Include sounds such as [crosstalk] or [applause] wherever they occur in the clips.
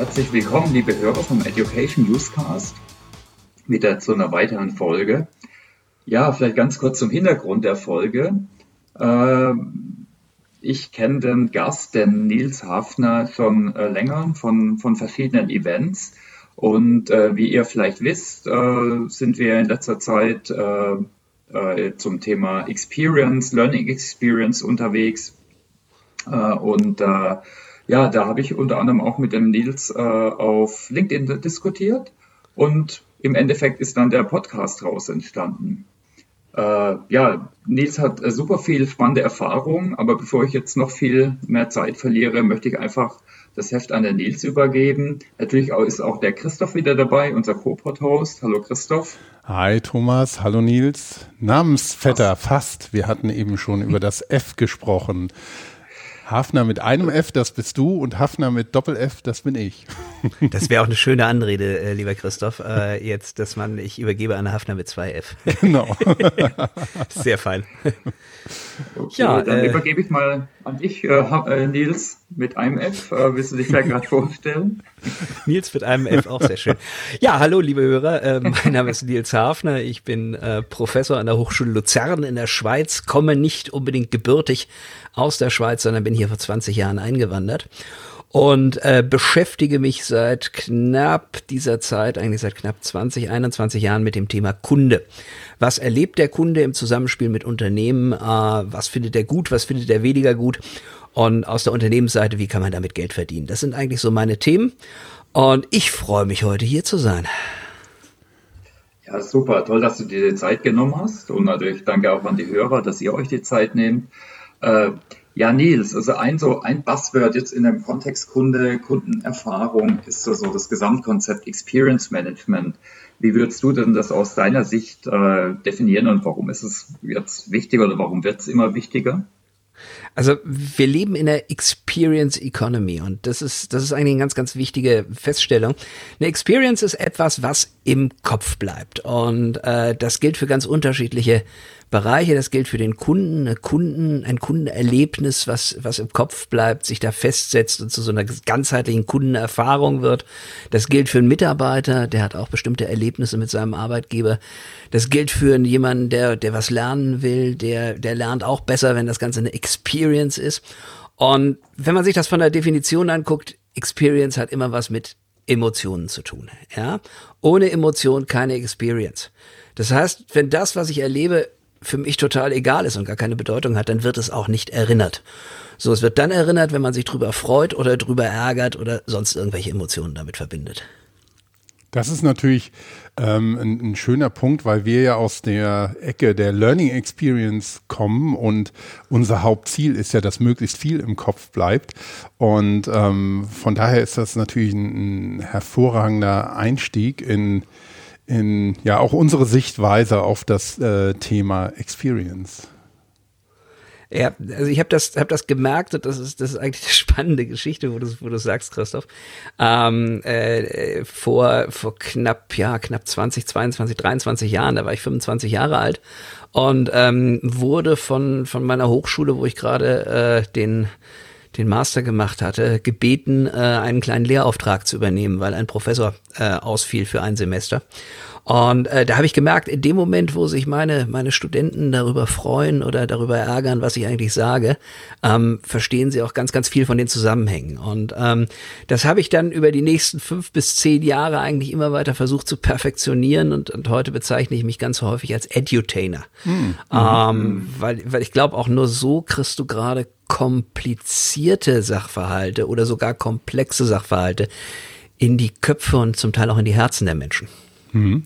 Herzlich willkommen, liebe Hörer vom Education Newscast, wieder zu einer weiteren Folge. Ja, vielleicht ganz kurz zum Hintergrund der Folge. Ähm, ich kenne den Gast, den Nils Hafner, schon äh, länger von, von verschiedenen Events. Und äh, wie ihr vielleicht wisst, äh, sind wir in letzter Zeit zum Thema Experience, Learning Experience unterwegs. Und ja, da habe ich unter anderem auch mit dem Nils auf LinkedIn diskutiert und im Endeffekt ist dann der Podcast raus entstanden. Äh, ja, Nils hat äh, super viel spannende Erfahrung, aber bevor ich jetzt noch viel mehr Zeit verliere, möchte ich einfach das Heft an den Nils übergeben. Natürlich ist auch der Christoph wieder dabei, unser Co-Pod-Host. Hallo Christoph. Hi Thomas, hallo Nils. Namensvetter, fast. fast. Wir hatten eben schon über das F gesprochen. Hafner mit einem F, das bist du, und Hafner mit Doppel-F, das bin ich. Das wäre auch eine schöne Anrede, äh, lieber Christoph. Äh, jetzt, dass man, ich übergebe an Hafner mit zwei F. Genau. [laughs] Sehr fein. Okay, ja, dann äh, übergebe ich mal an dich, äh, äh, Nils, mit einem F. Äh, willst du dich da gerade vorstellen? Nils mit einem F, auch sehr schön. Ja, hallo, liebe Hörer. Mein Name ist Nils Hafner. Ich bin Professor an der Hochschule Luzern in der Schweiz, komme nicht unbedingt gebürtig aus der Schweiz, sondern bin hier vor 20 Jahren eingewandert und äh, beschäftige mich seit knapp dieser Zeit, eigentlich seit knapp 20, 21 Jahren mit dem Thema Kunde. Was erlebt der Kunde im Zusammenspiel mit Unternehmen? Äh, was findet er gut? Was findet er weniger gut? Und aus der Unternehmensseite, wie kann man damit Geld verdienen? Das sind eigentlich so meine Themen. Und ich freue mich heute hier zu sein. Ja, super. Toll, dass du dir die Zeit genommen hast. Und natürlich danke auch an die Hörer, dass ihr euch die Zeit nehmt. Äh, ja, Nils, also ein so ein Buzzword jetzt in dem Kontext Kunde, Kundenerfahrung ist so, so das Gesamtkonzept Experience Management. Wie würdest du denn das aus deiner Sicht äh, definieren und warum ist es jetzt wichtiger oder warum wird es immer wichtiger? Also wir leben in der Experience Economy und das ist, das ist eigentlich eine ganz, ganz wichtige Feststellung. Eine Experience ist etwas, was im Kopf bleibt und äh, das gilt für ganz unterschiedliche Bereiche. Das gilt für den Kunden, Kunden, ein Kundenerlebnis, was, was im Kopf bleibt, sich da festsetzt und zu so einer ganzheitlichen Kundenerfahrung wird. Das gilt für einen Mitarbeiter, der hat auch bestimmte Erlebnisse mit seinem Arbeitgeber. Das gilt für jemanden, der, der was lernen will, der, der lernt auch besser, wenn das Ganze eine Experience ist. Und wenn man sich das von der Definition anguckt, Experience hat immer was mit Emotionen zu tun. Ja? Ohne Emotion keine Experience. Das heißt, wenn das, was ich erlebe, für mich total egal ist und gar keine Bedeutung hat, dann wird es auch nicht erinnert. So, es wird dann erinnert, wenn man sich drüber freut oder drüber ärgert oder sonst irgendwelche Emotionen damit verbindet. Das ist natürlich ähm, ein, ein, schöner Punkt, weil wir ja aus der Ecke der Learning Experience kommen und unser Hauptziel ist ja, dass möglichst viel im Kopf bleibt. Und ähm, von daher ist das natürlich ein, ein hervorragender Einstieg in in ja auch unsere Sichtweise auf das äh, Thema Experience. Ja, also ich habe das, hab das gemerkt und das ist, das ist eigentlich eine spannende Geschichte, wo du, wo du sagst, Christoph. Ähm, äh, vor, vor knapp, ja, knapp 20, 22, 23 Jahren, da war ich 25 Jahre alt und ähm, wurde von, von meiner Hochschule, wo ich gerade äh, den den Master gemacht hatte, gebeten, äh, einen kleinen Lehrauftrag zu übernehmen, weil ein Professor äh, ausfiel für ein Semester. Und äh, da habe ich gemerkt, in dem Moment, wo sich meine, meine Studenten darüber freuen oder darüber ärgern, was ich eigentlich sage, ähm, verstehen sie auch ganz, ganz viel von den Zusammenhängen. Und ähm, das habe ich dann über die nächsten fünf bis zehn Jahre eigentlich immer weiter versucht zu perfektionieren. Und, und heute bezeichne ich mich ganz häufig als Edutainer. Mhm. Ähm, weil, weil ich glaube, auch nur so kriegst du gerade komplizierte Sachverhalte oder sogar komplexe Sachverhalte in die Köpfe und zum Teil auch in die Herzen der Menschen. Mhm.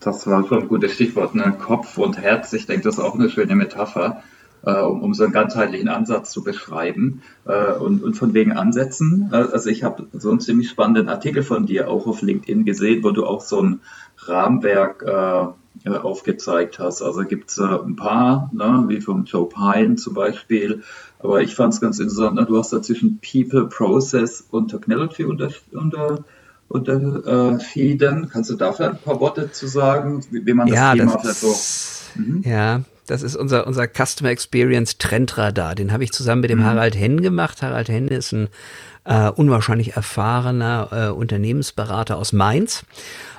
Das war schon ein gutes Stichwort, ne? Kopf und Herz. Ich denke, das ist auch eine schöne Metapher, äh, um, um, so einen ganzheitlichen Ansatz zu beschreiben. Äh, und, und, von wegen Ansätzen. Äh, also ich habe so einen ziemlich spannenden Artikel von dir auch auf LinkedIn gesehen, wo du auch so ein Rahmenwerk äh, aufgezeigt hast. Also gibt es äh, ein paar, ne? wie von Joe Pine zum Beispiel. Aber ich fand es ganz interessant, ne? du hast da zwischen People, Process und Technology unter, unter unterschieden. Kannst du dafür ein paar Worte zu sagen, wie, man das ja, Thema das vielleicht so... Mhm. Ja, das ist unser, unser Customer Experience Trendradar. Den habe ich zusammen mit dem mhm. Harald Henn gemacht. Harald Henn ist ein äh, unwahrscheinlich erfahrener äh, Unternehmensberater aus Mainz.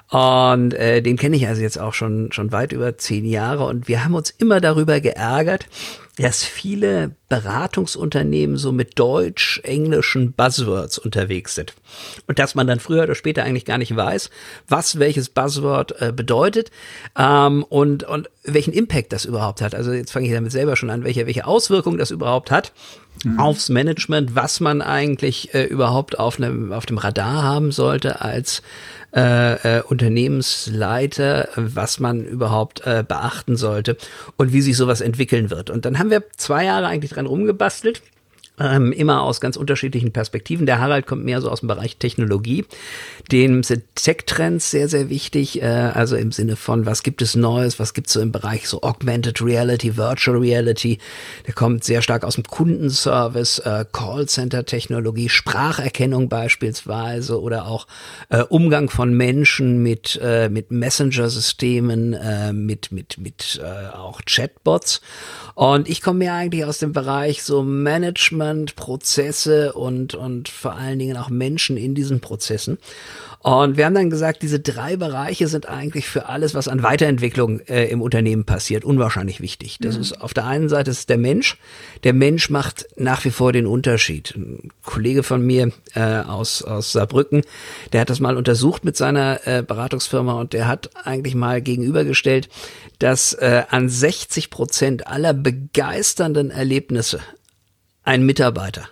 Und äh, den kenne ich also jetzt auch schon, schon weit über zehn Jahre. Und wir haben uns immer darüber geärgert, dass viele Beratungsunternehmen so mit deutsch-englischen Buzzwords unterwegs sind. Und dass man dann früher oder später eigentlich gar nicht weiß, was welches Buzzword äh, bedeutet ähm, und, und welchen Impact das überhaupt hat. Also jetzt fange ich damit selber schon an, welche, welche Auswirkungen das überhaupt hat mhm. aufs Management, was man eigentlich äh, überhaupt auf, einem, auf dem Radar haben sollte als äh, äh, Unternehmensleiter, was man überhaupt äh, beachten sollte und wie sich sowas entwickeln wird. Und dann haben wir zwei Jahre eigentlich dran rumgebastelt ähm, immer aus ganz unterschiedlichen Perspektiven. Der Harald kommt mehr so aus dem Bereich Technologie. Dem sind Tech-Trends sehr, sehr wichtig. Äh, also im Sinne von, was gibt es Neues, was gibt es so im Bereich so Augmented Reality, Virtual Reality. Der kommt sehr stark aus dem Kundenservice, äh, Callcenter-Technologie, Spracherkennung beispielsweise oder auch äh, Umgang von Menschen mit, äh, mit Messenger-Systemen, äh, mit, mit, mit äh, auch Chatbots. Und ich komme mir eigentlich aus dem Bereich so Management, Prozesse und, und vor allen Dingen auch Menschen in diesen Prozessen. Und wir haben dann gesagt, diese drei Bereiche sind eigentlich für alles, was an Weiterentwicklung äh, im Unternehmen passiert, unwahrscheinlich wichtig. Das mhm. ist auf der einen Seite ist der Mensch. Der Mensch macht nach wie vor den Unterschied. Ein Kollege von mir äh, aus, aus Saarbrücken, der hat das mal untersucht mit seiner äh, Beratungsfirma und der hat eigentlich mal gegenübergestellt, dass äh, an 60 Prozent aller begeisternden Erlebnisse ein Mitarbeiter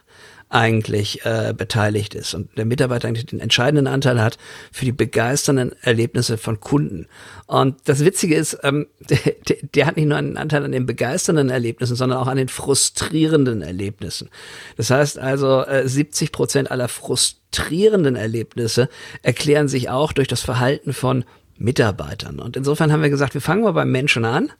eigentlich äh, beteiligt ist und der Mitarbeiter eigentlich den entscheidenden Anteil hat für die begeisternden Erlebnisse von Kunden. Und das Witzige ist, ähm, [laughs] der, der hat nicht nur einen Anteil an den begeisternden Erlebnissen, sondern auch an den frustrierenden Erlebnissen. Das heißt also, äh, 70 Prozent aller frustrierenden Erlebnisse erklären sich auch durch das Verhalten von Mitarbeitern. Und insofern haben wir gesagt, wir fangen mal beim Menschen an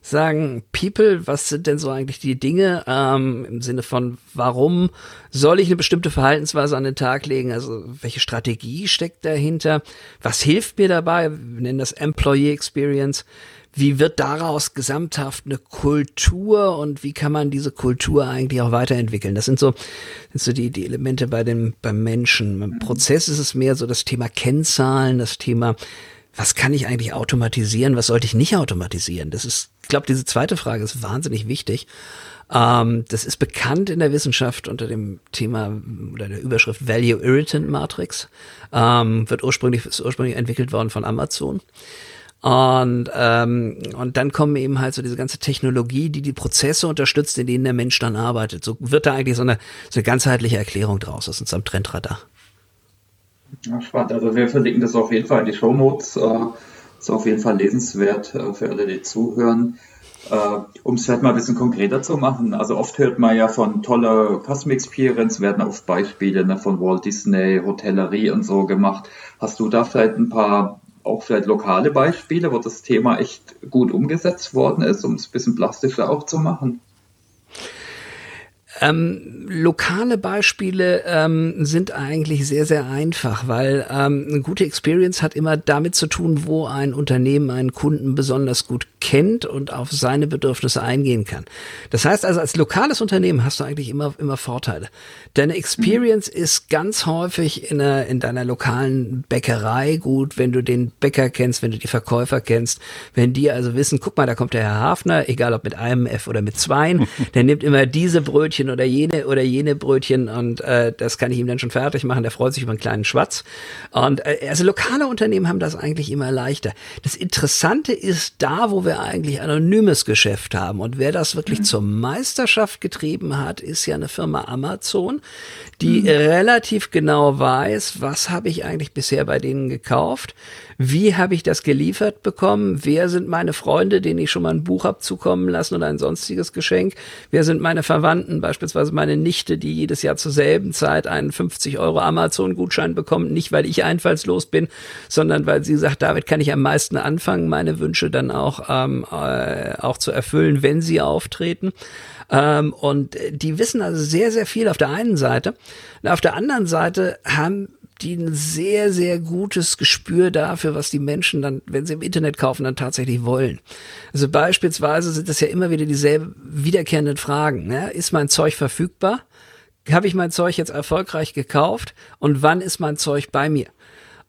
sagen, People, was sind denn so eigentlich die Dinge ähm, im Sinne von, warum soll ich eine bestimmte Verhaltensweise an den Tag legen? Also welche Strategie steckt dahinter? Was hilft mir dabei? Wir nennen das Employee Experience. Wie wird daraus gesamthaft eine Kultur und wie kann man diese Kultur eigentlich auch weiterentwickeln? Das sind so, sind so die, die Elemente bei dem, beim Menschen. Im Prozess ist es mehr so das Thema Kennzahlen, das Thema was kann ich eigentlich automatisieren, was sollte ich nicht automatisieren? Das ist, ich glaube, diese zweite Frage ist wahnsinnig wichtig. Ähm, das ist bekannt in der Wissenschaft unter dem Thema oder der Überschrift Value Irritant Matrix. Ähm, wird ursprünglich, ist ursprünglich entwickelt worden von Amazon. Und, ähm, und dann kommen eben halt so diese ganze Technologie, die die Prozesse unterstützt, in denen der Mensch dann arbeitet. So wird da eigentlich so eine, so eine ganzheitliche Erklärung draus aus unserem Trendradar. Ja, spannend. Also wir verlinken das auf jeden Fall in die Show Notes. Äh, ist auf jeden Fall lesenswert äh, für alle, die zuhören. Äh, um es vielleicht mal ein bisschen konkreter zu machen. Also oft hört man ja von toller Custom Experience, werden oft Beispiele ne, von Walt Disney, Hotellerie und so gemacht. Hast du da vielleicht ein paar auch vielleicht lokale Beispiele, wo das Thema echt gut umgesetzt worden ist, um es ein bisschen plastischer auch zu machen? Ähm, lokale Beispiele ähm, sind eigentlich sehr, sehr einfach, weil ähm, eine gute Experience hat immer damit zu tun, wo ein Unternehmen einen Kunden besonders gut kennt und auf seine Bedürfnisse eingehen kann. Das heißt also, als lokales Unternehmen hast du eigentlich immer, immer Vorteile. Deine Experience mhm. ist ganz häufig in, einer, in deiner lokalen Bäckerei gut, wenn du den Bäcker kennst, wenn du die Verkäufer kennst, wenn die also wissen, guck mal, da kommt der Herr Hafner, egal ob mit einem F oder mit zweien, [laughs] der nimmt immer diese Brötchen Brötchen oder jene oder jene Brötchen und äh, das kann ich ihm dann schon fertig machen. Der freut sich über einen kleinen Schwatz. Und äh, also lokale Unternehmen haben das eigentlich immer leichter. Das Interessante ist da, wo wir eigentlich anonymes Geschäft haben und wer das wirklich mhm. zur Meisterschaft getrieben hat, ist ja eine Firma Amazon, die mhm. relativ genau weiß, was habe ich eigentlich bisher bei denen gekauft wie habe ich das geliefert bekommen? Wer sind meine Freunde, denen ich schon mal ein Buch habe zukommen lassen oder ein sonstiges Geschenk? Wer sind meine Verwandten, beispielsweise meine Nichte, die jedes Jahr zur selben Zeit einen 50 Euro Amazon-Gutschein bekommt? Nicht, weil ich einfallslos bin, sondern weil sie sagt, damit kann ich am meisten anfangen, meine Wünsche dann auch, ähm, äh, auch zu erfüllen, wenn sie auftreten. Ähm, und die wissen also sehr, sehr viel auf der einen Seite. Und auf der anderen Seite haben die ein sehr, sehr gutes Gespür dafür, was die Menschen dann, wenn sie im Internet kaufen, dann tatsächlich wollen. Also beispielsweise sind das ja immer wieder dieselben wiederkehrenden Fragen. Ne? Ist mein Zeug verfügbar? Habe ich mein Zeug jetzt erfolgreich gekauft? Und wann ist mein Zeug bei mir?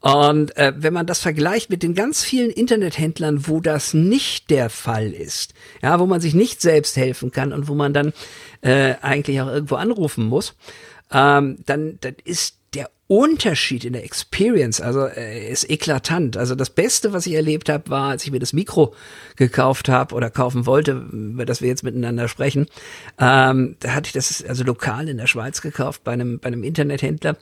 Und äh, wenn man das vergleicht mit den ganz vielen Internethändlern, wo das nicht der Fall ist, ja, wo man sich nicht selbst helfen kann und wo man dann äh, eigentlich auch irgendwo anrufen muss, ähm, dann, dann ist Unterschied in der Experience, also äh, ist eklatant. Also das Beste, was ich erlebt habe, war, als ich mir das Mikro gekauft habe oder kaufen wollte, über das wir jetzt miteinander sprechen. Ähm, da hatte ich das also lokal in der Schweiz gekauft bei einem bei einem Internethändler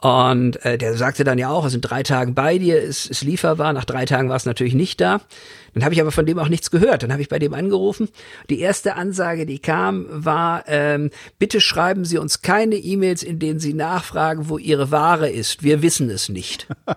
und äh, der sagte dann ja auch, es sind drei Tagen bei dir, ist, ist lieferbar. Nach drei Tagen war es natürlich nicht da. Dann habe ich aber von dem auch nichts gehört. Dann habe ich bei dem angerufen. Die erste Ansage, die kam, war, ähm, bitte schreiben Sie uns keine E-Mails, in denen Sie nachfragen, wo Ihre Ware ist. Wir wissen es nicht. [laughs]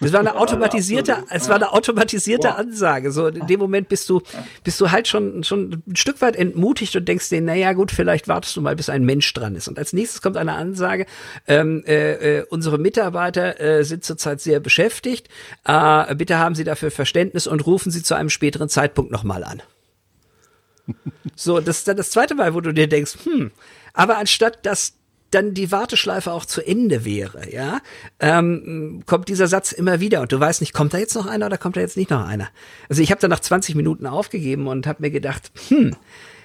Das war eine automatisierte, es war eine automatisierte Ansage. So in dem Moment bist du, bist du halt schon, schon ein Stück weit entmutigt und denkst dir, naja gut, vielleicht wartest du mal, bis ein Mensch dran ist. Und als nächstes kommt eine Ansage, ähm, äh, äh, unsere Mitarbeiter äh, sind zurzeit sehr beschäftigt. Äh, bitte haben Sie dafür Verständnis und rufen Sie zu einem späteren Zeitpunkt nochmal an. So, das ist dann das zweite Mal, wo du dir denkst, hm, aber anstatt dass dann die Warteschleife auch zu Ende wäre, ja, ähm, kommt dieser Satz immer wieder und du weißt nicht, kommt da jetzt noch einer oder kommt da jetzt nicht noch einer? Also ich habe dann nach 20 Minuten aufgegeben und habe mir gedacht, hm,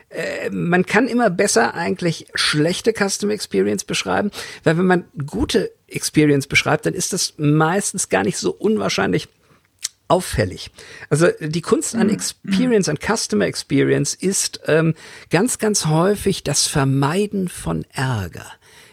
äh, man kann immer besser eigentlich schlechte Custom Experience beschreiben, weil wenn man gute Experience beschreibt, dann ist das meistens gar nicht so unwahrscheinlich auffällig. Also die Kunst an mhm. Experience, an Customer Experience ist ähm, ganz, ganz häufig das Vermeiden von Ärger.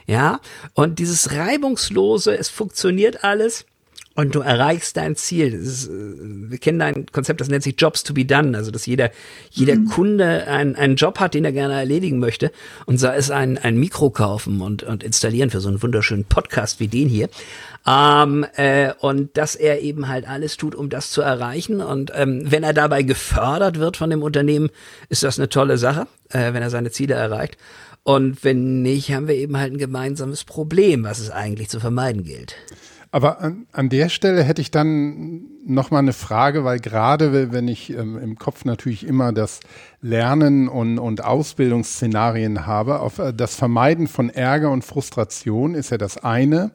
Ja, und dieses reibungslose, es funktioniert alles und du erreichst dein Ziel. Ist, äh, wir kennen ein Konzept, das nennt sich Jobs to be done, also dass jeder, jeder mhm. Kunde einen, einen Job hat, den er gerne erledigen möchte und sei es ein, ein Mikro kaufen und, und installieren für so einen wunderschönen Podcast wie den hier. Ähm, äh, und dass er eben halt alles tut, um das zu erreichen. Und ähm, wenn er dabei gefördert wird von dem Unternehmen, ist das eine tolle Sache, äh, wenn er seine Ziele erreicht. Und wenn nicht, haben wir eben halt ein gemeinsames Problem, was es eigentlich zu vermeiden gilt. Aber an, an der Stelle hätte ich dann noch mal eine Frage, weil gerade wenn ich ähm, im Kopf natürlich immer das Lernen und, und Ausbildungsszenarien habe, auf äh, das Vermeiden von Ärger und Frustration ist ja das eine.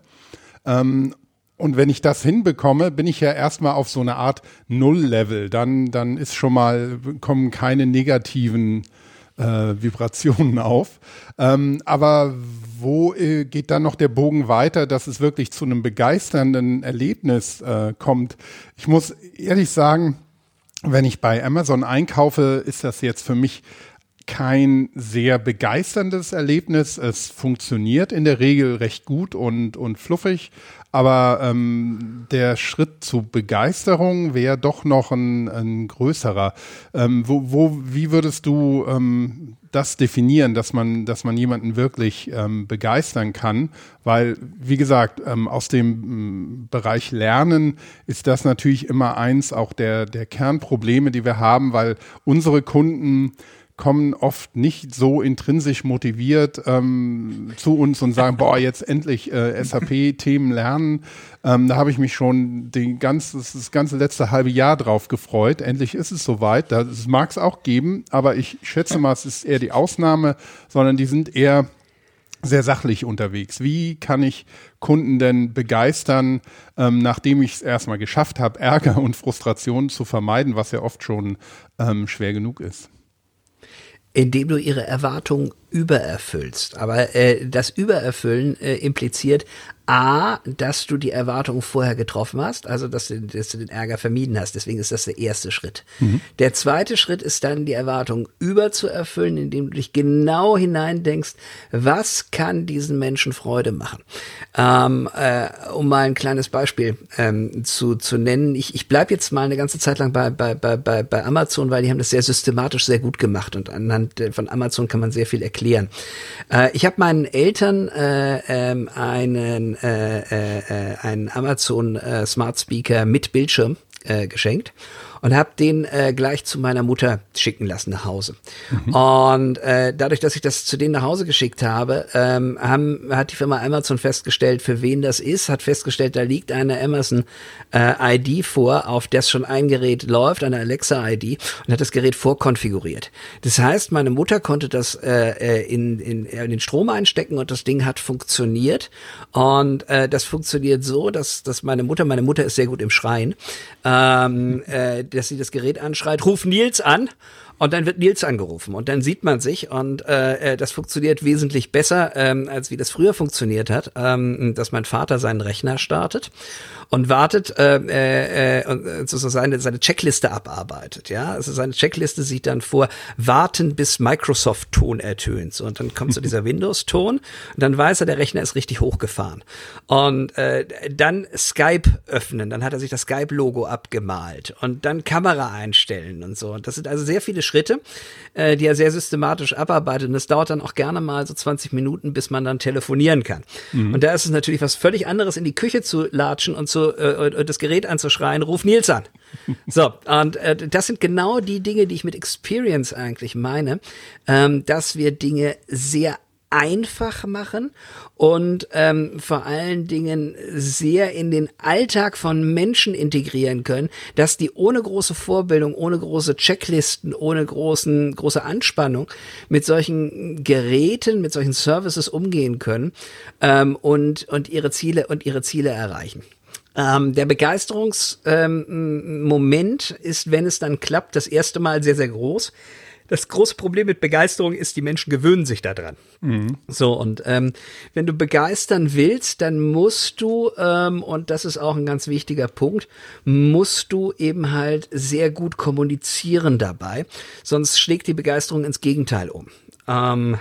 Ähm, und wenn ich das hinbekomme, bin ich ja erstmal auf so eine Art Null-Level. Dann, dann ist schon mal, kommen keine negativen äh, Vibrationen auf. Ähm, aber wo äh, geht dann noch der Bogen weiter, dass es wirklich zu einem begeisternden Erlebnis äh, kommt? Ich muss ehrlich sagen, wenn ich bei Amazon einkaufe, ist das jetzt für mich kein sehr begeisterndes Erlebnis. Es funktioniert in der Regel recht gut und, und fluffig, aber ähm, der Schritt zu Begeisterung wäre doch noch ein, ein größerer. Ähm, wo, wo, wie würdest du ähm, das definieren, dass man, dass man jemanden wirklich ähm, begeistern kann? Weil, wie gesagt, ähm, aus dem ähm, Bereich Lernen ist das natürlich immer eins auch der, der Kernprobleme, die wir haben, weil unsere Kunden kommen oft nicht so intrinsisch motiviert ähm, zu uns und sagen, boah, jetzt endlich äh, SAP-Themen lernen. Ähm, da habe ich mich schon den ganz, das ganze letzte halbe Jahr drauf gefreut. Endlich ist es soweit. Das mag es auch geben, aber ich schätze mal, es ist eher die Ausnahme, sondern die sind eher sehr sachlich unterwegs. Wie kann ich Kunden denn begeistern, ähm, nachdem ich es erstmal geschafft habe, Ärger und Frustration zu vermeiden, was ja oft schon ähm, schwer genug ist? Indem du ihre Erwartungen übererfüllst. Aber äh, das Übererfüllen äh, impliziert A, dass du die Erwartungen vorher getroffen hast, also dass du, dass du den Ärger vermieden hast. Deswegen ist das der erste Schritt. Mhm. Der zweite Schritt ist dann, die Erwartungen überzuerfüllen, indem du dich genau hineindenkst, was kann diesen Menschen Freude machen. Ähm, äh, um mal ein kleines Beispiel ähm, zu, zu nennen. Ich, ich bleibe jetzt mal eine ganze Zeit lang bei, bei, bei, bei Amazon, weil die haben das sehr systematisch sehr gut gemacht und anhand von Amazon kann man sehr viel erklären erklären. Äh, ich habe meinen Eltern äh, ähm, einen, äh, äh, äh einen Amazon äh, Smart Speaker mit Bildschirm äh, geschenkt. Und habe den äh, gleich zu meiner Mutter schicken lassen nach Hause. Mhm. Und äh, dadurch, dass ich das zu denen nach Hause geschickt habe, ähm, haben, hat die Firma Amazon festgestellt, für wen das ist, hat festgestellt, da liegt eine Amazon äh, ID vor, auf das schon ein Gerät läuft, eine Alexa ID und hat das Gerät vorkonfiguriert. Das heißt, meine Mutter konnte das äh, äh in, in, in den Strom einstecken und das Ding hat funktioniert. Und äh, das funktioniert so, dass, dass meine Mutter, meine Mutter ist sehr gut im Schreien, ähm, äh, dass sie das Gerät anschreit, ruf Nils an. Und dann wird Nils angerufen. Und dann sieht man sich und äh, äh, das funktioniert wesentlich besser, ähm, als wie das früher funktioniert hat, ähm, dass mein Vater seinen Rechner startet und wartet äh, äh, äh und äh, so seine, seine Checkliste abarbeitet. Ja, also seine Checkliste sieht dann vor, warten bis Microsoft-Ton ertönt. So, und dann kommt so [laughs] dieser Windows-Ton und dann weiß er, der Rechner ist richtig hochgefahren. Und äh, dann Skype öffnen, dann hat er sich das Skype-Logo abgemalt und dann Kamera einstellen und so. Und das sind also sehr viele Schritte, äh, die er sehr systematisch abarbeitet. Und es dauert dann auch gerne mal so 20 Minuten, bis man dann telefonieren kann. Mhm. Und da ist es natürlich was völlig anderes, in die Küche zu latschen und zu, äh, das Gerät anzuschreien, ruf Nils an. So, und äh, das sind genau die Dinge, die ich mit Experience eigentlich meine, ähm, dass wir Dinge sehr einfach machen und ähm, vor allen Dingen sehr in den Alltag von Menschen integrieren können, dass die ohne große Vorbildung, ohne große Checklisten, ohne großen, große Anspannung mit solchen Geräten, mit solchen Services umgehen können ähm, und, und ihre Ziele und ihre Ziele erreichen. Ähm, der Begeisterungsmoment ähm, ist, wenn es dann klappt, das erste Mal sehr, sehr groß. Das große Problem mit Begeisterung ist, die Menschen gewöhnen sich daran. Mhm. So, und ähm, wenn du begeistern willst, dann musst du, ähm, und das ist auch ein ganz wichtiger Punkt, musst du eben halt sehr gut kommunizieren dabei. Sonst schlägt die Begeisterung ins Gegenteil um. Ähm,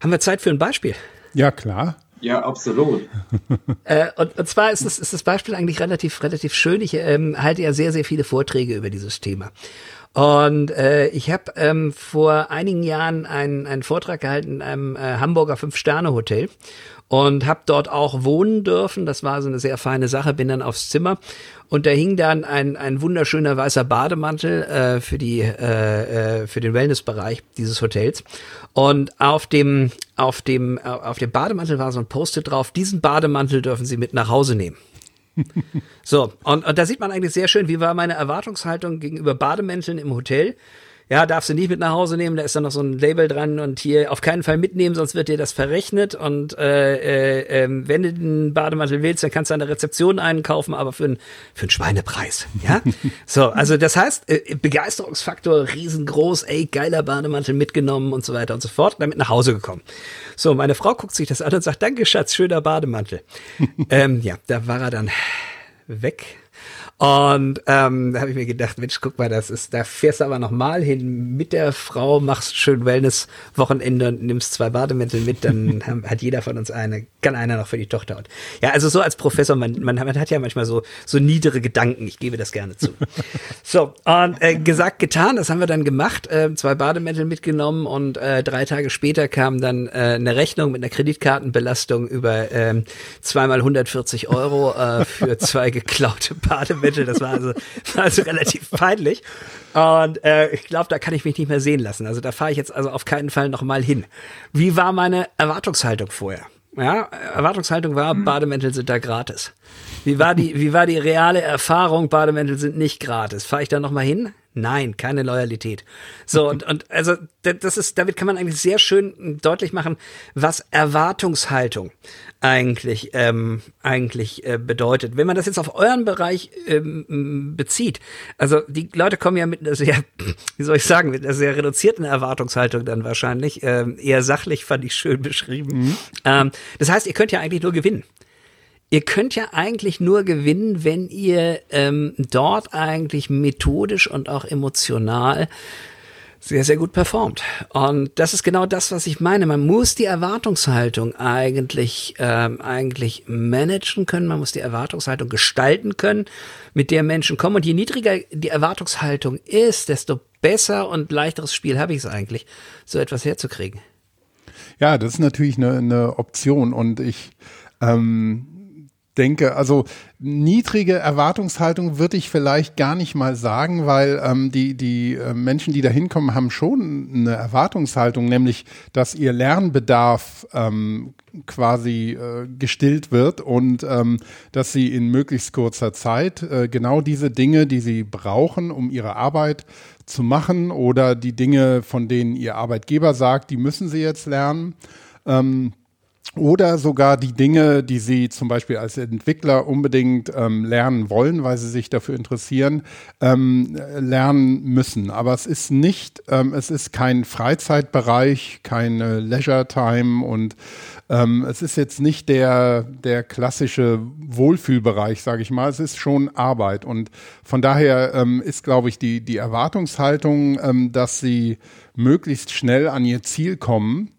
haben wir Zeit für ein Beispiel? Ja, klar. Ja, absolut. [laughs] äh, und, und zwar ist das, ist das Beispiel eigentlich relativ, relativ schön. Ich ähm, halte ja sehr, sehr viele Vorträge über dieses Thema. Und äh, ich habe ähm, vor einigen Jahren einen, einen Vortrag gehalten in einem äh, Hamburger Fünf-Sterne-Hotel und habe dort auch wohnen dürfen. Das war so eine sehr feine Sache. Bin dann aufs Zimmer und da hing dann ein, ein wunderschöner weißer Bademantel äh, für die äh, äh, für den Wellnessbereich dieses Hotels. Und auf dem auf dem auf dem Bademantel war so ein Post-it drauf. Diesen Bademantel dürfen Sie mit nach Hause nehmen. [laughs] so, und, und da sieht man eigentlich sehr schön, wie war meine Erwartungshaltung gegenüber Bademänteln im Hotel ja, darfst du nicht mit nach Hause nehmen, da ist dann noch so ein Label dran und hier auf keinen Fall mitnehmen, sonst wird dir das verrechnet und äh, äh, äh, wenn du den Bademantel willst, dann kannst du an der Rezeption einen kaufen, aber für, ein, für einen Schweinepreis, ja? [laughs] so, also das heißt, äh, Begeisterungsfaktor riesengroß, ey, geiler Bademantel mitgenommen und so weiter und so fort, damit nach Hause gekommen. So, meine Frau guckt sich das an und sagt, danke Schatz, schöner Bademantel. [laughs] ähm, ja, da war er dann weg und ähm, da habe ich mir gedacht, Mensch, guck mal, das ist, da fährst du aber nochmal hin mit der Frau, machst schön Wellness-Wochenende und nimmst zwei Bademäntel mit, dann [laughs] hat jeder von uns eine, kann einer noch für die Tochter. Und ja, also so als Professor, man, man, man hat ja manchmal so, so niedere Gedanken, ich gebe das gerne zu. [laughs] so, und äh, gesagt, getan, das haben wir dann gemacht, äh, zwei Bademäntel mitgenommen und äh, drei Tage später kam dann äh, eine Rechnung mit einer Kreditkartenbelastung über äh, zweimal 140 Euro äh, für [laughs] zwei geklaute Bademäntel. Mitchell. Das war also, [laughs] war also relativ peinlich. Und äh, ich glaube, da kann ich mich nicht mehr sehen lassen. Also da fahre ich jetzt also auf keinen Fall nochmal hin. Wie war meine Erwartungshaltung vorher? Ja, Erwartungshaltung war, mhm. Bademäntel sind da gratis. Wie war die, wie war die reale Erfahrung? Bademäntel sind nicht gratis. Fahre ich da nochmal hin? Nein, keine Loyalität. So, und, und also das ist, damit kann man eigentlich sehr schön deutlich machen, was Erwartungshaltung eigentlich, ähm, eigentlich äh, bedeutet. Wenn man das jetzt auf euren Bereich ähm, bezieht, also die Leute kommen ja mit einer sehr, wie soll ich sagen, mit einer sehr reduzierten Erwartungshaltung dann wahrscheinlich, ähm, eher sachlich fand ich schön beschrieben. Mhm. Ähm, das heißt, ihr könnt ja eigentlich nur gewinnen ihr könnt ja eigentlich nur gewinnen, wenn ihr ähm, dort eigentlich methodisch und auch emotional sehr, sehr gut performt. Und das ist genau das, was ich meine. Man muss die Erwartungshaltung eigentlich, ähm, eigentlich managen können. Man muss die Erwartungshaltung gestalten können, mit der Menschen kommen. Und je niedriger die Erwartungshaltung ist, desto besser und leichteres Spiel habe ich es eigentlich, so etwas herzukriegen. Ja, das ist natürlich eine, eine Option. Und ich, ähm, denke, also niedrige Erwartungshaltung würde ich vielleicht gar nicht mal sagen, weil ähm, die, die äh, Menschen, die da hinkommen, haben schon eine Erwartungshaltung, nämlich, dass ihr Lernbedarf ähm, quasi äh, gestillt wird und ähm, dass sie in möglichst kurzer Zeit äh, genau diese Dinge, die sie brauchen, um ihre Arbeit zu machen oder die Dinge, von denen ihr Arbeitgeber sagt, die müssen sie jetzt lernen. Ähm, oder sogar die Dinge, die Sie zum Beispiel als Entwickler unbedingt ähm, lernen wollen, weil Sie sich dafür interessieren, ähm, lernen müssen. Aber es ist nicht, ähm, es ist kein Freizeitbereich, keine Leisure Time und ähm, es ist jetzt nicht der, der klassische Wohlfühlbereich, sage ich mal. Es ist schon Arbeit und von daher ähm, ist, glaube ich, die, die Erwartungshaltung, ähm, dass Sie möglichst schnell an Ihr Ziel kommen,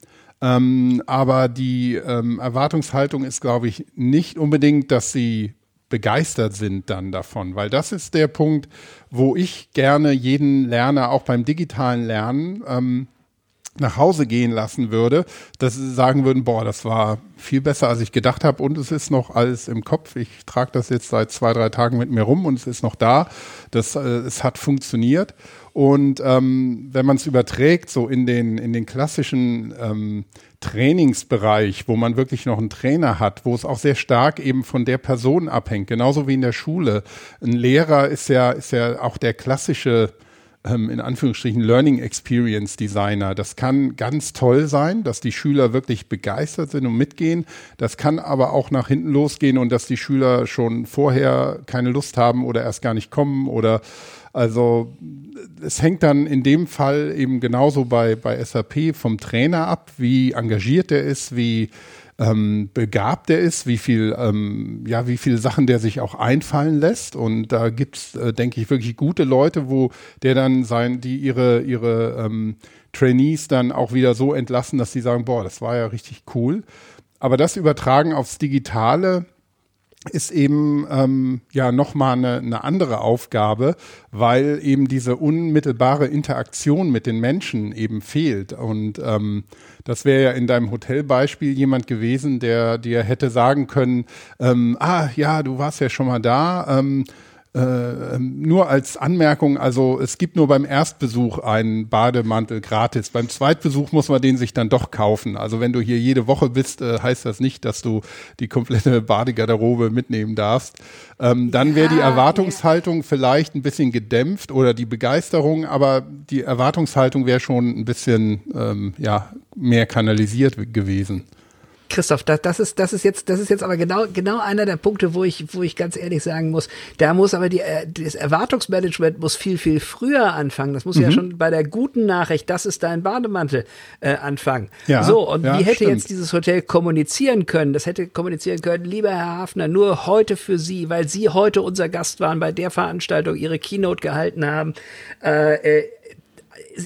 ähm, aber die ähm, Erwartungshaltung ist, glaube ich, nicht unbedingt, dass sie begeistert sind dann davon, weil das ist der Punkt, wo ich gerne jeden Lerner auch beim digitalen Lernen. Ähm, nach Hause gehen lassen würde, dass sie sagen würden, boah, das war viel besser, als ich gedacht habe und es ist noch alles im Kopf. Ich trage das jetzt seit zwei, drei Tagen mit mir rum und es ist noch da. Das, äh, es hat funktioniert. Und ähm, wenn man es überträgt, so in den, in den klassischen ähm, Trainingsbereich, wo man wirklich noch einen Trainer hat, wo es auch sehr stark eben von der Person abhängt, genauso wie in der Schule. Ein Lehrer ist ja, ist ja auch der klassische ähm, in Anführungsstrichen Learning Experience Designer. Das kann ganz toll sein, dass die Schüler wirklich begeistert sind und mitgehen. Das kann aber auch nach hinten losgehen und dass die Schüler schon vorher keine Lust haben oder erst gar nicht kommen oder also es hängt dann in dem Fall eben genauso bei, bei SAP vom Trainer ab, wie engagiert er ist, wie ähm, begabt er ist, wie viel, ähm, ja, wie viele Sachen der sich auch einfallen lässt. Und da gibt's, äh, denke ich, wirklich gute Leute, wo der dann sein, die ihre, ihre ähm, Trainees dann auch wieder so entlassen, dass sie sagen, boah, das war ja richtig cool. Aber das übertragen aufs Digitale, ist eben ähm, ja nochmal eine, eine andere Aufgabe, weil eben diese unmittelbare Interaktion mit den Menschen eben fehlt. Und ähm, das wäre ja in deinem Hotelbeispiel jemand gewesen, der dir hätte sagen können, ähm, ah ja, du warst ja schon mal da. Ähm, äh, nur als Anmerkung, also es gibt nur beim Erstbesuch einen Bademantel gratis. Beim Zweitbesuch muss man den sich dann doch kaufen. Also wenn du hier jede Woche bist, äh, heißt das nicht, dass du die komplette [laughs] Badegarderobe mitnehmen darfst. Ähm, dann wäre die Erwartungshaltung vielleicht ein bisschen gedämpft oder die Begeisterung, aber die Erwartungshaltung wäre schon ein bisschen ähm, ja, mehr kanalisiert gewesen. Christoph, das, das ist, das ist jetzt, das ist jetzt aber genau, genau einer der Punkte, wo ich, wo ich ganz ehrlich sagen muss, da muss aber die, äh, das Erwartungsmanagement muss viel, viel früher anfangen. Das muss mhm. ja schon bei der guten Nachricht, das ist dein Bademantel, äh, anfangen. Ja, so, und ja, wie hätte stimmt. jetzt dieses Hotel kommunizieren können? Das hätte kommunizieren können, lieber Herr Hafner, nur heute für Sie, weil Sie heute unser Gast waren bei der Veranstaltung, Ihre Keynote gehalten haben. Äh, äh,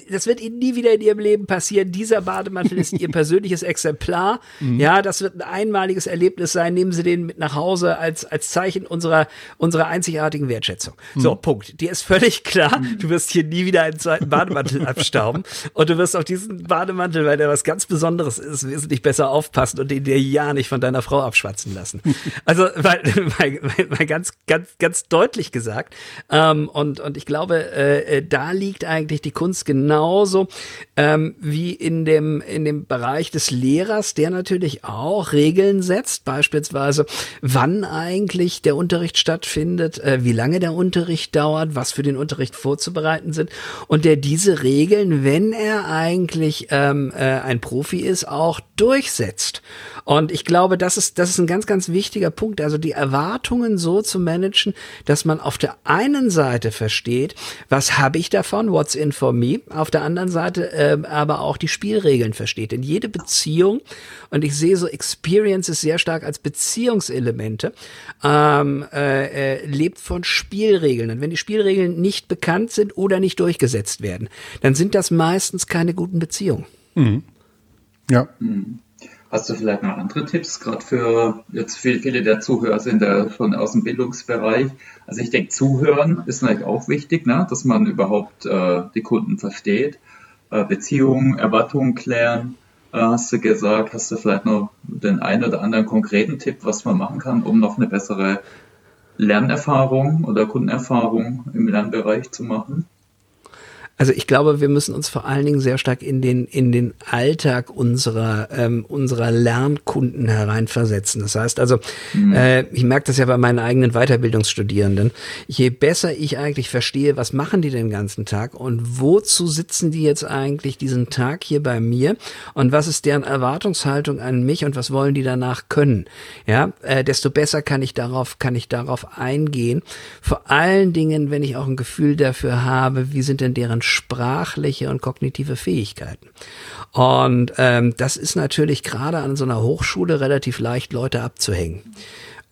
das wird Ihnen nie wieder in Ihrem Leben passieren. Dieser Bademantel ist Ihr [laughs] persönliches Exemplar. Mhm. Ja, das wird ein einmaliges Erlebnis sein. Nehmen Sie den mit nach Hause als, als Zeichen unserer, unserer einzigartigen Wertschätzung. Mhm. So, Punkt. Dir ist völlig klar, mhm. du wirst hier nie wieder einen zweiten Bademantel [laughs] abstauben. Und du wirst auf diesen Bademantel, weil der was ganz Besonderes ist, wesentlich besser aufpassen und den dir ja nicht von deiner Frau abschwatzen lassen. [laughs] Also, weil, weil, weil ganz, ganz, ganz deutlich gesagt. Ähm, und, und ich glaube, äh, äh da liegt eigentlich die Kunst genau genauso ähm, wie in dem, in dem Bereich des Lehrers, der natürlich auch Regeln setzt, beispielsweise wann eigentlich der Unterricht stattfindet, äh, wie lange der Unterricht dauert, was für den Unterricht vorzubereiten sind und der diese Regeln, wenn er eigentlich ähm, äh, ein Profi ist, auch durchsetzt. Und ich glaube, das ist, das ist ein ganz, ganz wichtiger Punkt. Also die Erwartungen so zu managen, dass man auf der einen Seite versteht, was habe ich davon, what's in for me, auf der anderen Seite äh, aber auch die Spielregeln versteht. Denn jede Beziehung, und ich sehe so Experiences sehr stark als Beziehungselemente, ähm, äh, äh, lebt von Spielregeln. Und wenn die Spielregeln nicht bekannt sind oder nicht durchgesetzt werden, dann sind das meistens keine guten Beziehungen. Mhm. Ja. Mhm. Hast du vielleicht noch andere Tipps, gerade für jetzt viele, viele der Zuhörer sind da schon aus dem Bildungsbereich. Also ich denke, Zuhören ist natürlich auch wichtig, ne? dass man überhaupt äh, die Kunden versteht. Äh, Beziehungen, Erwartungen klären, äh, hast du gesagt. Hast du vielleicht noch den einen oder anderen konkreten Tipp, was man machen kann, um noch eine bessere Lernerfahrung oder Kundenerfahrung im Lernbereich zu machen? Also ich glaube, wir müssen uns vor allen Dingen sehr stark in den, in den Alltag unserer, ähm, unserer Lernkunden hereinversetzen. Das heißt also, mhm. äh, ich merke das ja bei meinen eigenen Weiterbildungsstudierenden. Je besser ich eigentlich verstehe, was machen die den ganzen Tag und wozu sitzen die jetzt eigentlich diesen Tag hier bei mir und was ist deren Erwartungshaltung an mich und was wollen die danach können, ja, äh, desto besser kann ich darauf, kann ich darauf eingehen. Vor allen Dingen, wenn ich auch ein Gefühl dafür habe, wie sind denn deren sprachliche und kognitive Fähigkeiten. Und ähm, das ist natürlich gerade an so einer Hochschule relativ leicht, Leute abzuhängen.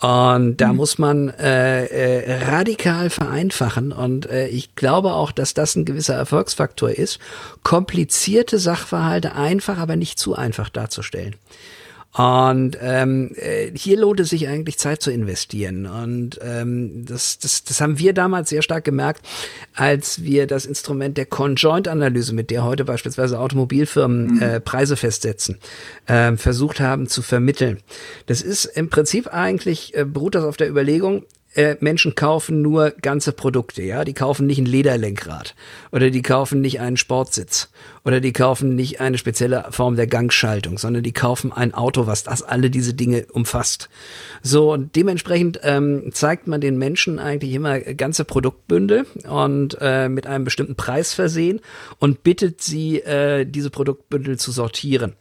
Und da mhm. muss man äh, äh, radikal vereinfachen. Und äh, ich glaube auch, dass das ein gewisser Erfolgsfaktor ist, komplizierte Sachverhalte einfach, aber nicht zu einfach darzustellen. Und ähm, äh, hier lohnt es sich eigentlich Zeit zu investieren. Und ähm, das, das, das haben wir damals sehr stark gemerkt, als wir das Instrument der Conjoint-Analyse, mit der heute beispielsweise Automobilfirmen mhm. äh, Preise festsetzen, äh, versucht haben zu vermitteln. Das ist im Prinzip eigentlich, äh, beruht das auf der Überlegung, äh, Menschen kaufen nur ganze Produkte, ja. Die kaufen nicht ein Lederlenkrad oder die kaufen nicht einen Sportsitz oder die kaufen nicht eine spezielle Form der Gangschaltung, sondern die kaufen ein Auto, was das alle diese Dinge umfasst. So und dementsprechend ähm, zeigt man den Menschen eigentlich immer ganze Produktbündel und äh, mit einem bestimmten Preis versehen und bittet sie, äh, diese Produktbündel zu sortieren.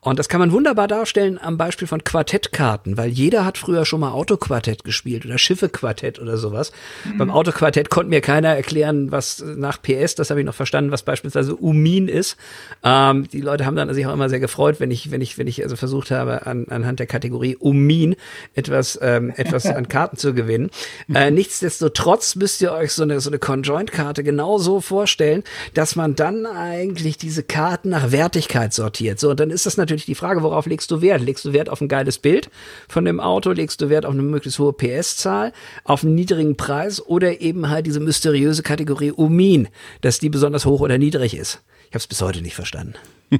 Und das kann man wunderbar darstellen am Beispiel von Quartettkarten, weil jeder hat früher schon mal Autoquartett gespielt oder Schiffequartett oder sowas. Mhm. Beim Autoquartett konnte mir keiner erklären, was nach PS, das habe ich noch verstanden, was beispielsweise Umin ist. Ähm, die Leute haben dann sich auch immer sehr gefreut, wenn ich, wenn ich, wenn ich also versucht habe, an, anhand der Kategorie Umin etwas, ähm, etwas [laughs] an Karten zu gewinnen. Äh, nichtsdestotrotz müsst ihr euch so eine, so eine Conjoint-Karte genauso vorstellen, dass man dann eigentlich diese Karten nach Wertigkeit sortiert. So, und dann ist das natürlich die Frage, worauf legst du Wert? Legst du Wert auf ein geiles Bild von dem Auto? Legst du Wert auf eine möglichst hohe PS-Zahl? Auf einen niedrigen Preis? Oder eben halt diese mysteriöse Kategorie Umin, dass die besonders hoch oder niedrig ist? Ich habe es bis heute nicht verstanden. [laughs]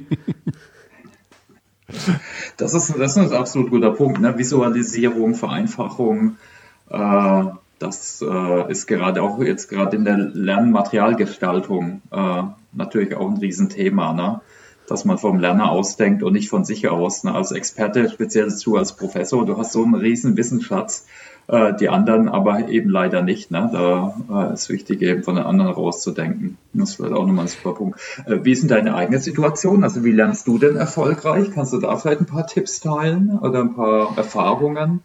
das, ist, das ist ein absolut guter Punkt. Ne? Visualisierung, Vereinfachung. Äh, das äh, ist gerade auch jetzt gerade in der Lernmaterialgestaltung äh, natürlich auch ein Riesenthema. Ne? dass man vom Lerner ausdenkt und nicht von sich aus. Ne? Als Experte, speziell du als Professor, du hast so einen riesen Wissensschatz äh, die anderen aber eben leider nicht. Ne? Da äh, ist wichtig, eben von den anderen rauszudenken. Das vielleicht auch nochmal ein super Punkt. Äh, wie ist denn deine eigene Situation? Also wie lernst du denn erfolgreich? Kannst du da vielleicht ein paar Tipps teilen oder ein paar Erfahrungen?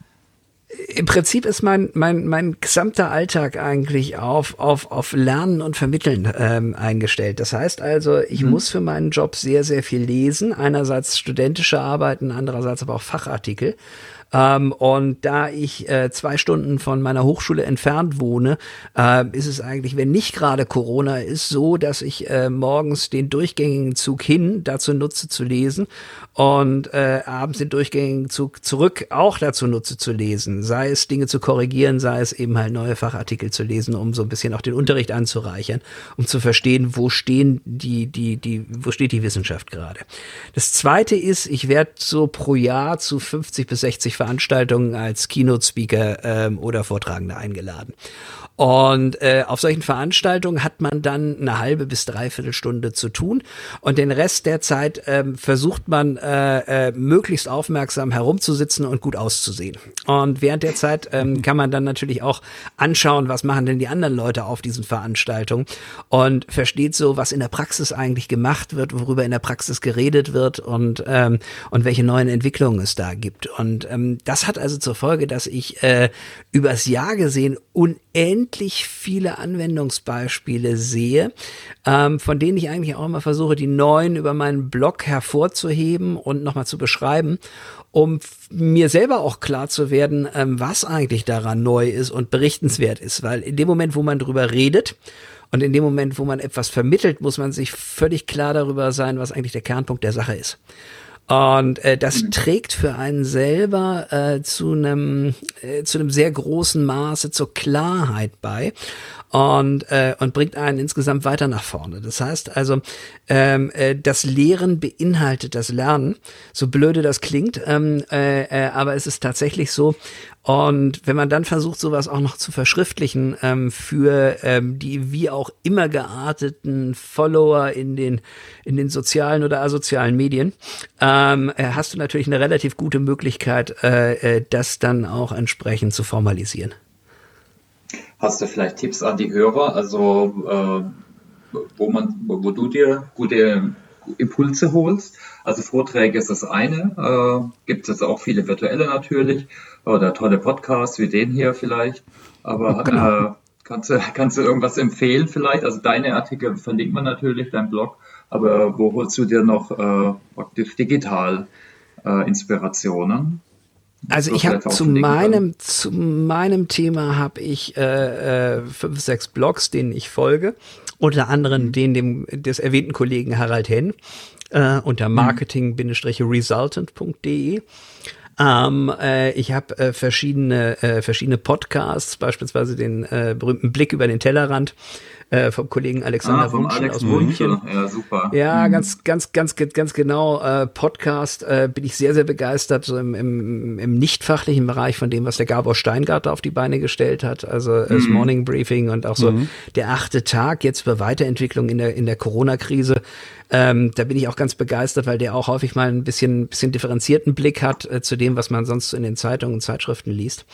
im Prinzip ist mein, mein, mein gesamter Alltag eigentlich auf, auf, auf Lernen und Vermitteln ähm, eingestellt. Das heißt also, ich mhm. muss für meinen Job sehr, sehr viel lesen. Einerseits studentische Arbeiten, andererseits aber auch Fachartikel. Ähm, und da ich äh, zwei Stunden von meiner Hochschule entfernt wohne, äh, ist es eigentlich, wenn nicht gerade Corona ist, so, dass ich äh, morgens den durchgängigen Zug hin dazu nutze zu lesen und äh, abends den durchgängigen Zug zurück auch dazu nutze zu lesen. Sei es Dinge zu korrigieren, sei es eben halt neue Fachartikel zu lesen, um so ein bisschen auch den Unterricht anzureichern, um zu verstehen, wo stehen die, die, die, wo steht die Wissenschaft gerade. Das zweite ist, ich werde so pro Jahr zu 50 bis 60 Veranstaltungen als Keynote-Speaker ähm, oder Vortragender eingeladen. Und äh, auf solchen Veranstaltungen hat man dann eine halbe bis dreiviertel Stunde zu tun und den Rest der Zeit ähm, versucht man äh, äh, möglichst aufmerksam herumzusitzen und gut auszusehen. Und während der Zeit ähm, [laughs] kann man dann natürlich auch anschauen, was machen denn die anderen Leute auf diesen Veranstaltungen und versteht so, was in der Praxis eigentlich gemacht wird, worüber in der Praxis geredet wird und ähm, und welche neuen Entwicklungen es da gibt. Und ähm, das hat also zur Folge, dass ich äh, übers Jahr gesehen unendlich unendlich viele Anwendungsbeispiele sehe, ähm, von denen ich eigentlich auch immer versuche, die neuen über meinen Blog hervorzuheben und nochmal zu beschreiben, um mir selber auch klar zu werden, ähm, was eigentlich daran neu ist und berichtenswert ist. Weil in dem Moment, wo man drüber redet, und in dem Moment, wo man etwas vermittelt, muss man sich völlig klar darüber sein, was eigentlich der Kernpunkt der Sache ist. Und äh, das mhm. trägt für einen selber äh, zu einem äh, zu einem sehr großen Maße zur Klarheit bei und, äh, und bringt einen insgesamt weiter nach vorne. Das heißt also, ähm, äh, das Lehren beinhaltet das Lernen, so blöde das klingt, ähm, äh, äh, aber es ist tatsächlich so. Und wenn man dann versucht, sowas auch noch zu verschriftlichen ähm, für ähm, die wie auch immer gearteten Follower in den in den sozialen oder asozialen Medien, ähm, äh, hast du natürlich eine relativ gute Möglichkeit, äh, äh, das dann auch entsprechend zu formalisieren. Hast du vielleicht Tipps an die Hörer, also äh, wo man, wo, du dir gute Impulse holst? Also Vorträge ist das eine, äh, gibt es auch viele virtuelle natürlich oder tolle Podcasts wie den hier vielleicht. Aber genau. äh, kannst du [laughs] kannst du irgendwas empfehlen vielleicht? Also deine Artikel verlinkt man natürlich, dein Blog. Aber wo holst du dir noch äh, praktisch digital äh, Inspirationen? Also ich habe zu meinem zu meinem Thema habe ich äh, äh, fünf sechs Blogs, denen ich folge, unter anderem mhm. den dem des erwähnten Kollegen Harald Henn äh, unter mhm. marketing-resultant.de. Ähm, äh, ich habe äh, verschiedene äh, verschiedene Podcasts, beispielsweise den äh, berühmten Blick über den Tellerrand äh, vom Kollegen Alexander ah, Wunschen Alex aus München. Ja, super. Ja, mhm. ganz, ganz, ganz, ganz genau. Äh, Podcast äh, bin ich sehr, sehr begeistert, so im, im, im nicht-fachlichen Bereich von dem, was der Gabor Steingart auf die Beine gestellt hat. Also äh, das mhm. Morning Briefing und auch so mhm. der achte Tag jetzt für Weiterentwicklung in der, in der Corona-Krise. Ähm, da bin ich auch ganz begeistert, weil der auch häufig mal ein bisschen, bisschen differenzierten Blick hat äh, zu dem, was man sonst in den Zeitungen und Zeitschriften liest.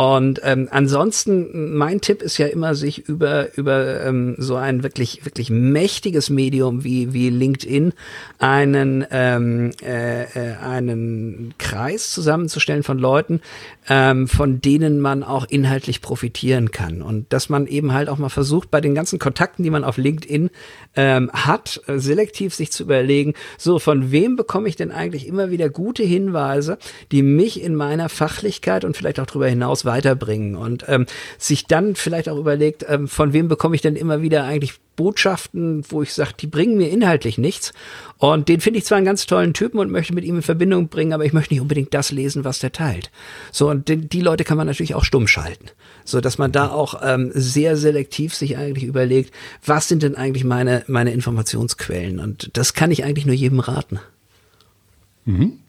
Und ähm, ansonsten, mein Tipp ist ja immer, sich über, über ähm, so ein wirklich, wirklich mächtiges Medium wie, wie LinkedIn einen, ähm, äh, äh, einen Kreis zusammenzustellen von Leuten, ähm, von denen man auch inhaltlich profitieren kann. Und dass man eben halt auch mal versucht, bei den ganzen Kontakten, die man auf LinkedIn ähm, hat, äh, selektiv sich zu überlegen, so von wem bekomme ich denn eigentlich immer wieder gute Hinweise, die mich in meiner Fachlichkeit und vielleicht auch darüber hinaus weiterbringen. Und ähm, sich dann vielleicht auch überlegt, ähm, von wem bekomme ich denn immer wieder eigentlich Botschaften, wo ich sage, die bringen mir inhaltlich nichts. Und den finde ich zwar einen ganz tollen Typen und möchte mit ihm in Verbindung bringen, aber ich möchte nicht unbedingt das lesen, was der teilt. So, und die, die Leute kann man natürlich auch stumm schalten. So, dass man da auch ähm, sehr selektiv sich eigentlich überlegt, was sind denn eigentlich meine, meine Informationsquellen? Und das kann ich eigentlich nur jedem raten. Mhm.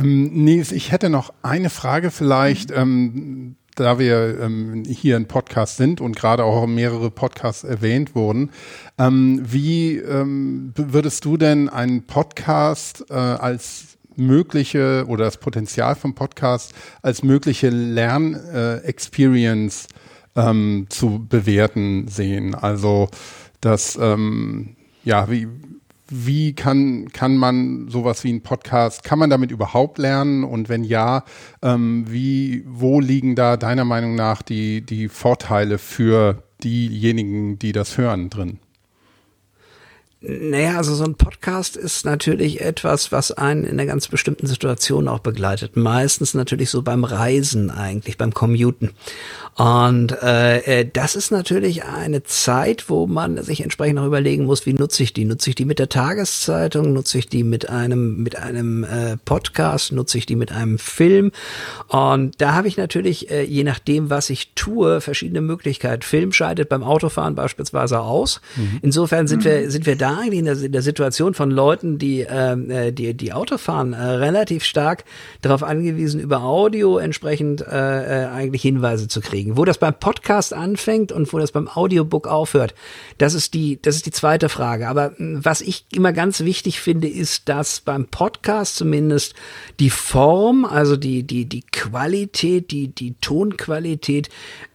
Ähm, Nils, ich hätte noch eine Frage vielleicht. Mhm. Ähm, da wir ähm, hier ein Podcast sind und gerade auch mehrere Podcasts erwähnt wurden, ähm, wie ähm, würdest du denn einen Podcast äh, als mögliche oder das Potenzial vom Podcast als mögliche Lernexperience äh, ähm, zu bewerten sehen? Also das ähm, ja, wie, wie kann, kann man sowas wie ein Podcast, kann man damit überhaupt lernen? Und wenn ja, ähm, wie, wo liegen da deiner Meinung nach die, die Vorteile für diejenigen, die das hören drin? Naja, also so ein Podcast ist natürlich etwas, was einen in einer ganz bestimmten Situation auch begleitet. Meistens natürlich so beim Reisen eigentlich, beim Commuten. Und äh, äh, das ist natürlich eine Zeit, wo man sich entsprechend auch überlegen muss, wie nutze ich die? Nutze ich die mit der Tageszeitung? Nutze ich die mit einem mit einem äh, Podcast? Nutze ich die mit einem Film? Und da habe ich natürlich, äh, je nachdem, was ich tue, verschiedene Möglichkeiten. Film scheidet beim Autofahren beispielsweise aus. Mhm. Insofern sind mhm. wir sind wir da eigentlich in der, in der Situation von Leuten, die ähm, äh, die die Autofahren äh, relativ stark darauf angewiesen, über Audio entsprechend äh, äh, eigentlich Hinweise zu kriegen kriegen. Wo das beim Podcast anfängt und wo das beim Audiobook aufhört, das ist die, das ist die zweite Frage. Aber hm, was ich immer ganz wichtig finde, ist, dass beim Podcast zumindest die Form, also die, die, die Qualität, die, die Tonqualität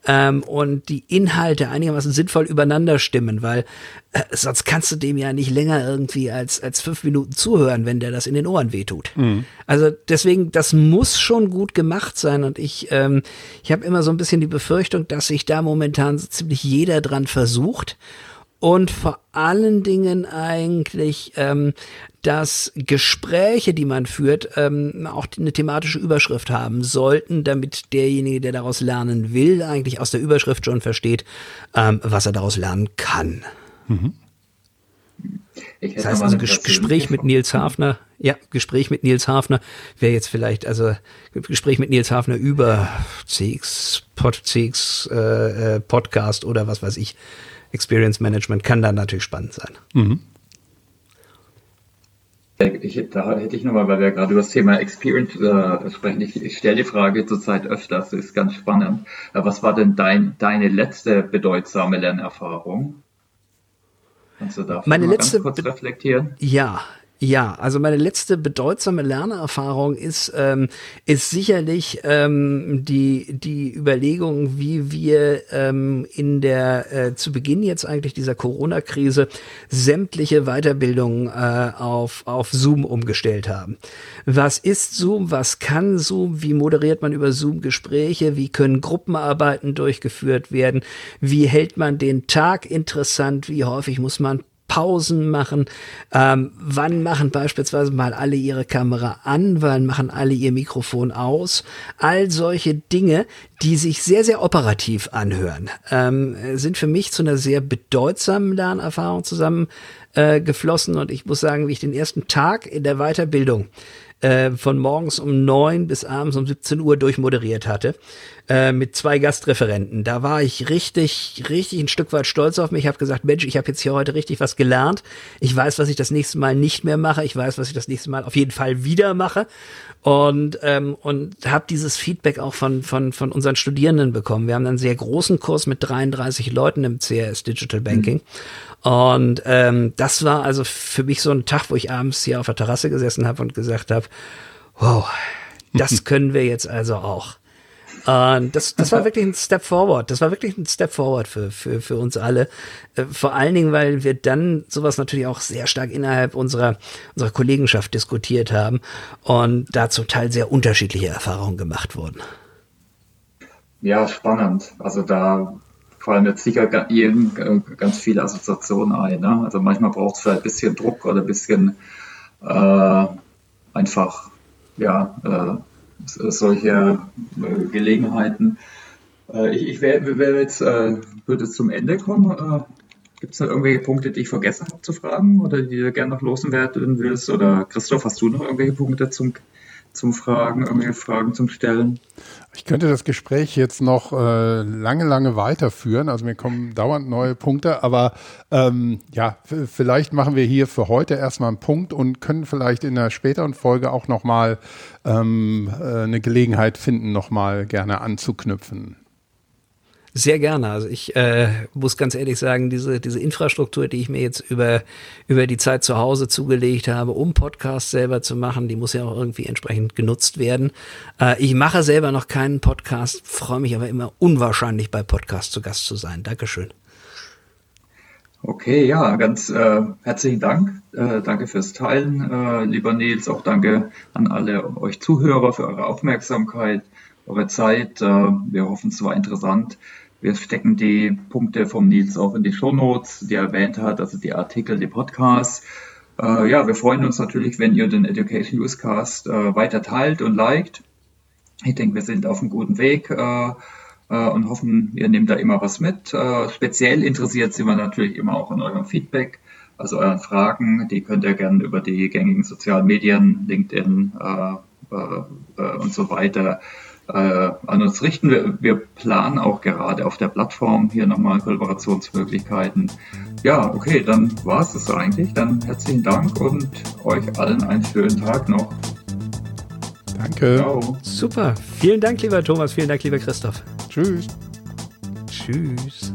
ähm, und die Inhalte einigermaßen sinnvoll übereinander stimmen, weil äh, sonst kannst du dem ja nicht länger irgendwie als, als fünf Minuten zuhören, wenn der das in den Ohren wehtut. Mhm. Also deswegen, das muss schon gut gemacht sein und ich, ähm, ich habe immer so ein bisschen die Befürchtung, dass sich da momentan so ziemlich jeder dran versucht und vor allen Dingen eigentlich, ähm, dass Gespräche, die man führt, ähm, auch eine thematische Überschrift haben sollten, damit derjenige, der daraus lernen will, eigentlich aus der Überschrift schon versteht, ähm, was er daraus lernen kann. Mhm. das heißt also Ges Gespräch mit Nils Hafner, ja, Gespräch mit Nils Hafner wäre jetzt vielleicht, also Gespräch mit Nils Hafner über CX, Pod, CX äh, äh, Podcast oder was weiß ich, Experience Management kann dann natürlich spannend sein. Mhm. Ich, da hätte ich nochmal, weil wir gerade über das Thema Experience äh, sprechen, ich, ich stelle die Frage zurzeit öfters, das ist ganz spannend. Äh, was war denn dein, deine letzte bedeutsame Lernerfahrung? Kannst du da Meine letzte kurz reflektieren? Ja, ja, also meine letzte bedeutsame Lernerfahrung ist, ähm, ist sicherlich ähm, die, die Überlegung, wie wir ähm, in der äh, zu Beginn jetzt eigentlich dieser Corona-Krise sämtliche Weiterbildungen äh, auf, auf Zoom umgestellt haben. Was ist Zoom? Was kann Zoom? Wie moderiert man über Zoom Gespräche? Wie können Gruppenarbeiten durchgeführt werden? Wie hält man den Tag interessant? Wie häufig muss man Pausen machen? Ähm, wann machen beispielsweise mal alle ihre Kamera an? Wann machen alle ihr Mikrofon aus? All solche Dinge, die sich sehr, sehr operativ anhören, ähm, sind für mich zu einer sehr bedeutsamen Lernerfahrung zusammengeflossen. Äh, und ich muss sagen, wie ich den ersten Tag in der Weiterbildung äh, von morgens um neun bis abends um 17 Uhr durchmoderiert hatte, äh, mit zwei Gastreferenten. Da war ich richtig, richtig ein Stück weit stolz auf mich. Ich habe gesagt, Mensch, ich habe jetzt hier heute richtig was gelernt. Ich weiß, was ich das nächste Mal nicht mehr mache. Ich weiß, was ich das nächste Mal auf jeden Fall wieder mache. Und, ähm, und habe dieses Feedback auch von, von, von unseren Studierenden bekommen. Wir haben einen sehr großen Kurs mit 33 Leuten im CRS Digital Banking. Mhm. Und ähm, das war also für mich so ein Tag, wo ich abends hier auf der Terrasse gesessen habe und gesagt habe, wow, das [laughs] können wir jetzt also auch. Und das, das war wirklich ein Step forward. Das war wirklich ein Step forward für, für, für uns alle. Äh, vor allen Dingen, weil wir dann sowas natürlich auch sehr stark innerhalb unserer, unserer Kollegenschaft diskutiert haben und da zum Teil sehr unterschiedliche Erfahrungen gemacht wurden. Ja, spannend. Also da fallen jetzt sicher ganz viele Assoziationen ein. Ne? Also manchmal braucht es vielleicht ein bisschen Druck oder ein bisschen äh, einfach ja, äh, solche äh, Gelegenheiten. Äh, ich, ich wär, wär jetzt, äh, würde zum Ende kommen. Äh, Gibt es da irgendwelche Punkte, die ich vergessen habe zu fragen oder die du gerne noch loswerden willst? Oder Christoph, hast du noch irgendwelche Punkte zum zum Fragen, irgendwelche Fragen zum Stellen. Ich könnte das Gespräch jetzt noch äh, lange, lange weiterführen. Also mir kommen dauernd neue Punkte, aber ähm, ja, vielleicht machen wir hier für heute erstmal einen Punkt und können vielleicht in einer späteren Folge auch nochmal ähm, äh, eine Gelegenheit finden, nochmal gerne anzuknüpfen. Sehr gerne. Also ich äh, muss ganz ehrlich sagen, diese, diese Infrastruktur, die ich mir jetzt über, über die Zeit zu Hause zugelegt habe, um Podcasts selber zu machen, die muss ja auch irgendwie entsprechend genutzt werden. Äh, ich mache selber noch keinen Podcast, freue mich aber immer unwahrscheinlich bei Podcasts zu Gast zu sein. Dankeschön. Okay, ja, ganz äh, herzlichen Dank. Äh, danke fürs Teilen, äh, lieber Nils. Auch danke an alle euch Zuhörer für eure Aufmerksamkeit, eure Zeit. Äh, wir hoffen, es war interessant. Wir stecken die Punkte vom Nils auch in die Shownotes, die er erwähnt hat, also die Artikel, die Podcasts. Äh, ja, wir freuen uns natürlich, wenn ihr den Education Newscast äh, weiter teilt und liked. Ich denke, wir sind auf einem guten Weg äh, äh und hoffen, ihr nehmt da immer was mit. Äh, speziell interessiert sind wir natürlich immer auch an eurem Feedback, also euren Fragen. Die könnt ihr gerne über die gängigen sozialen Medien, LinkedIn äh, und so weiter an uns richten. Wir, wir planen auch gerade auf der Plattform hier nochmal Kollaborationsmöglichkeiten. Ja, okay, dann war es das eigentlich. Dann herzlichen Dank und euch allen einen schönen Tag noch. Danke. Ciao. Super. Vielen Dank, lieber Thomas. Vielen Dank, lieber Christoph. Tschüss. Tschüss.